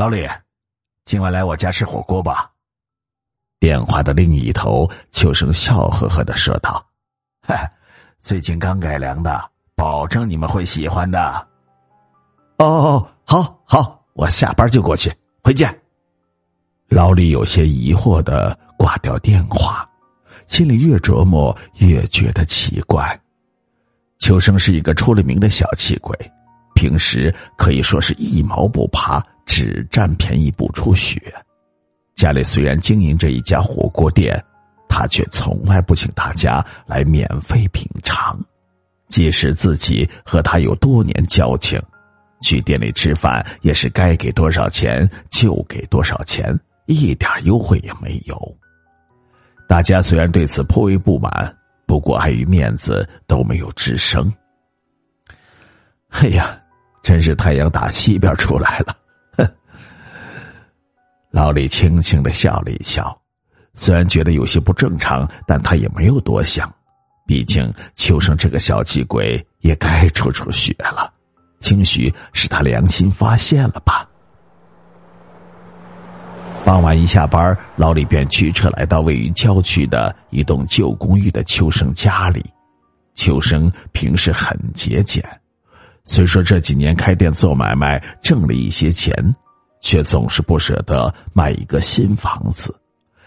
老李，今晚来我家吃火锅吧。电话的另一头，秋生笑呵呵的说道：“嗨，最近刚改良的，保证你们会喜欢的。”哦哦，好好，我下班就过去，回见。老李有些疑惑的挂掉电话，心里越琢磨越觉得奇怪。秋生是一个出了名的小气鬼，平时可以说是一毛不拔。只占便宜不出血，家里虽然经营着一家火锅店，他却从来不请大家来免费品尝。即使自己和他有多年交情，去店里吃饭也是该给多少钱就给多少钱，一点优惠也没有。大家虽然对此颇为不满，不过碍于面子都没有吱声。哎呀，真是太阳打西边出来了。老李轻轻的笑了一笑，虽然觉得有些不正常，但他也没有多想。毕竟秋生这个小气鬼也该出出血了，兴许是他良心发现了吧。傍晚一下班，老李便驱车来到位于郊区的一栋旧公寓的秋生家里。秋生平时很节俭，虽说这几年开店做买卖挣了一些钱。却总是不舍得买一个新房子，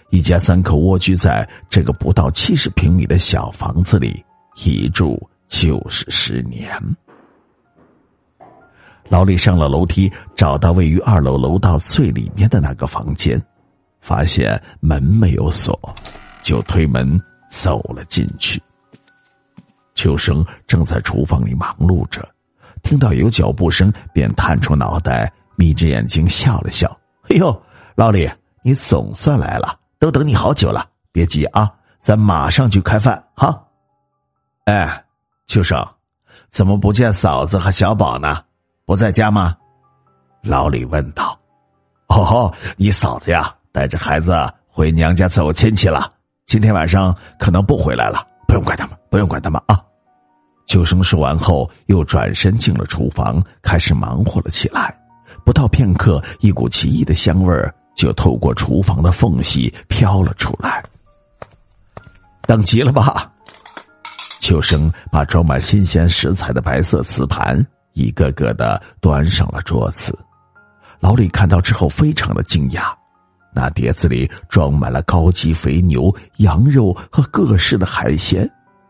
一家三口蜗居在这个不到七十平米的小房子里，一住就是十年。老李上了楼梯，找到位于二楼楼道最里面的那个房间，发现门没有锁，就推门走了进去。秋生正在厨房里忙碌着，听到有脚步声，便探出脑袋。眯着眼睛笑了笑，哎呦，老李，你总算来了，都等你好久了。别急啊，咱马上就开饭哈。哎，秋生，怎么不见嫂子和小宝呢？不在家吗？老李问道。哦，你嫂子呀，带着孩子回娘家走亲戚了，今天晚上可能不回来了。不用管他们，不用管他们啊。秋生说完后，又转身进了厨房，开始忙活了起来。不到片刻，一股奇异的香味就透过厨房的缝隙飘了出来。等急了吧？秋生把装满新鲜食材的白色瓷盘一个个的端上了桌子。老李看到之后非常的惊讶，那碟子里装满了高级肥牛、羊肉和各式的海鲜，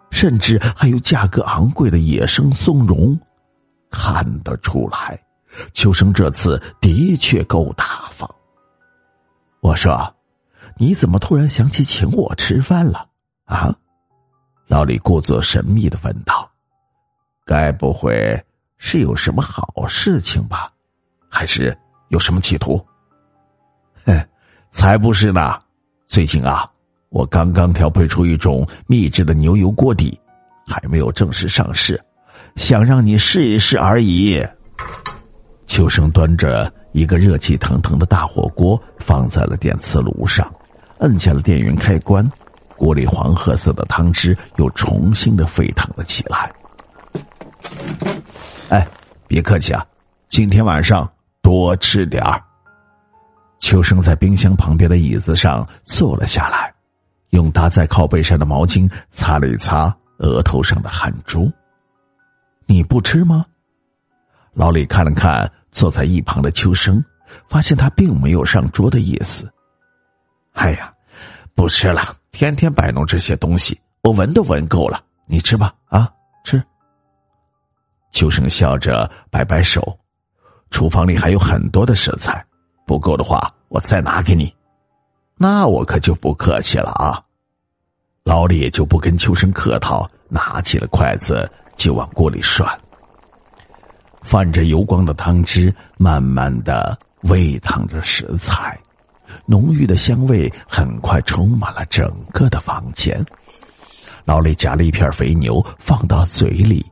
甚至还有价格昂贵的野生松茸，看得出来。秋生这次的确够大方。我说：“你怎么突然想起请我吃饭了？”啊，老李故作神秘的问道：“该不会是有什么好事情吧？还是有什么企图？”哼，才不是呢！最近啊，我刚刚调配出一种秘制的牛油锅底，还没有正式上市，想让你试一试而已。秋生端着一个热气腾腾的大火锅放在了电磁炉上，摁下了电源开关，锅里黄褐色的汤汁又重新的沸腾了起来。哎，别客气啊，今天晚上多吃点儿。秋生在冰箱旁边的椅子上坐了下来，用搭在靠背上的毛巾擦了一擦额头上的汗珠。你不吃吗？老李看了看。坐在一旁的秋生，发现他并没有上桌的意思。哎呀，不吃了！天天摆弄这些东西，我闻都闻够了。你吃吧，啊，吃。秋生笑着摆摆手，厨房里还有很多的食材，不够的话我再拿给你。那我可就不客气了啊！老李也就不跟秋生客套，拿起了筷子就往锅里涮。泛着油光的汤汁慢慢的煨烫着食材，浓郁的香味很快充满了整个的房间。老李夹了一片肥牛放到嘴里，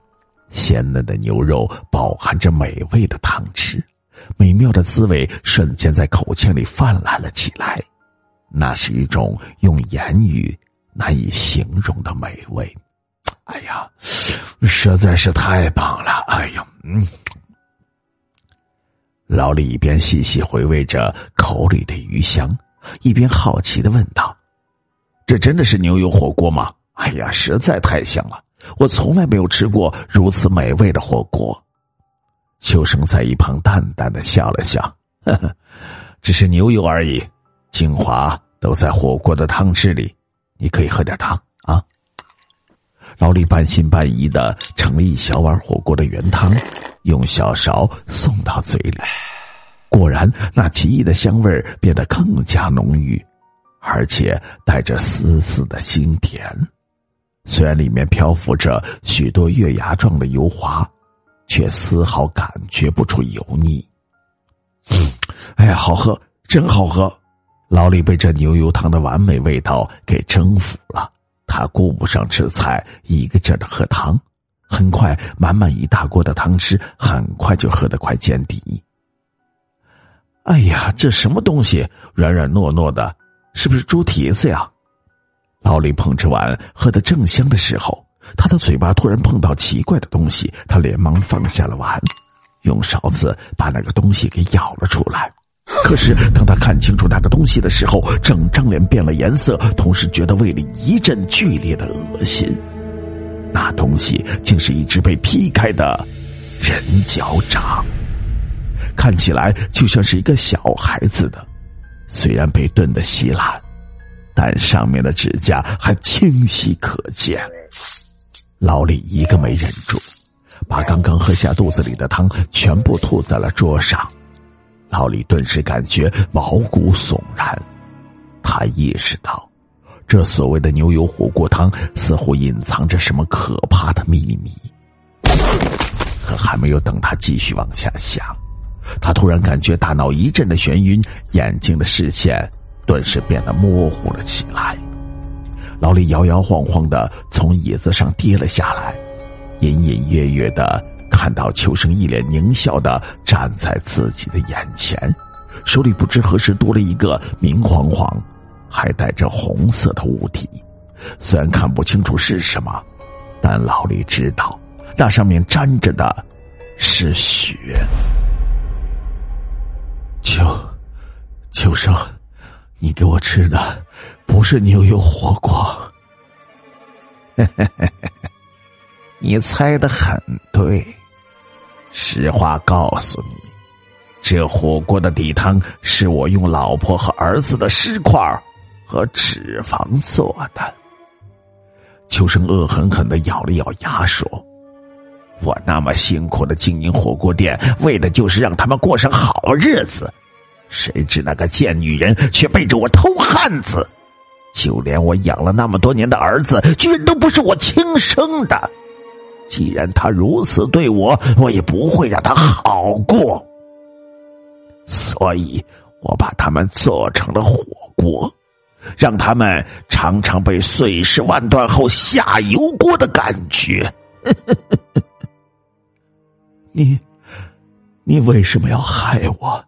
鲜嫩的牛肉饱含着美味的汤汁，美妙的滋味瞬间在口腔里泛滥了起来。那是一种用言语难以形容的美味。哎呀，实在是太棒了！哎呀，嗯。老李一边细细回味着口里的鱼香，一边好奇的问道：“这真的是牛油火锅吗？”哎呀，实在太香了！我从来没有吃过如此美味的火锅。秋生在一旁淡淡的笑了笑：“呵呵，只是牛油而已，精华都在火锅的汤汁里。你可以喝点汤。”老李半信半疑的盛了一小碗火锅的原汤，用小勺送到嘴里。果然，那奇异的香味变得更加浓郁，而且带着丝丝的清甜。虽然里面漂浮着许多月牙状的油花，却丝毫感觉不出油腻。哎呀，好喝，真好喝！老李被这牛油汤的完美味道给征服了，他顾不上吃菜，一个劲儿的喝汤。很快，满满一大锅的汤汁很快就喝得快见底。哎呀，这什么东西，软软糯糯的，是不是猪蹄子呀？老李捧着碗喝得正香的时候，他的嘴巴突然碰到奇怪的东西，他连忙放下了碗，用勺子把那个东西给舀了出来。可是当他看清楚那个东西的时候，整张脸变了颜色，同时觉得胃里一阵剧烈的恶心。那东西竟是一只被劈开的人脚掌，看起来就像是一个小孩子的，虽然被炖得稀烂。但上面的指甲还清晰可见。老李一个没忍住，把刚刚喝下肚子里的汤全部吐在了桌上。老李顿时感觉毛骨悚然，他意识到，这所谓的牛油火锅汤似乎隐藏着什么可怕的秘密。可还没有等他继续往下想，他突然感觉大脑一阵的眩晕，眼睛的视线。顿时变得模糊了起来，老李摇摇晃晃的从椅子上跌了下来，隐隐约约的看到秋生一脸狞笑的站在自己的眼前，手里不知何时多了一个明晃晃、还带着红色的物体，虽然看不清楚是什么，但老李知道那上面沾着的是血。秋，秋生。你给我吃的不是牛油火锅，你猜的很对。实话告诉你，这火锅的底汤是我用老婆和儿子的尸块和脂肪做的。秋生恶狠狠的咬了咬牙说：“我那么辛苦的经营火锅店，为的就是让他们过上好日子。”谁知那个贱女人却背着我偷汉子，就连我养了那么多年的儿子，居然都不是我亲生的。既然他如此对我，我也不会让他好过。所以我把他们做成了火锅，让他们尝尝被碎尸万段后下油锅的感觉。你，你为什么要害我？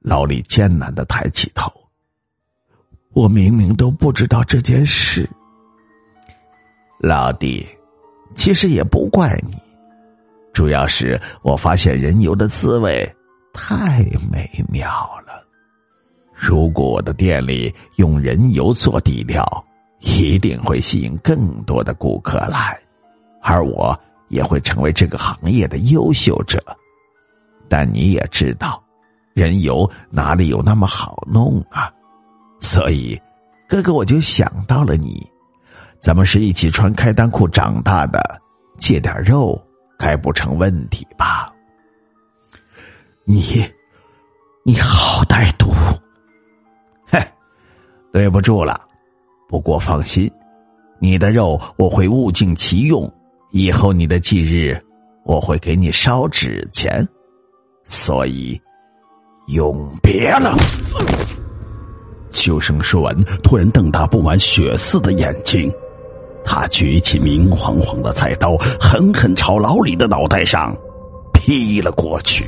老李艰难的抬起头，我明明都不知道这件事。老弟，其实也不怪你，主要是我发现人油的滋味太美妙了。如果我的店里用人油做底料，一定会吸引更多的顾客来，而我也会成为这个行业的优秀者。但你也知道。人油哪里有那么好弄啊？所以，哥哥我就想到了你，咱们是一起穿开裆裤长大的，借点肉该不成问题吧？你，你好歹毒！嘿，对不住了。不过放心，你的肉我会物尽其用，以后你的忌日我会给你烧纸钱，所以永别了。秋生说完，突然瞪大布满血丝的眼睛，他举起明晃晃的菜刀，狠狠朝老李的脑袋上劈了过去。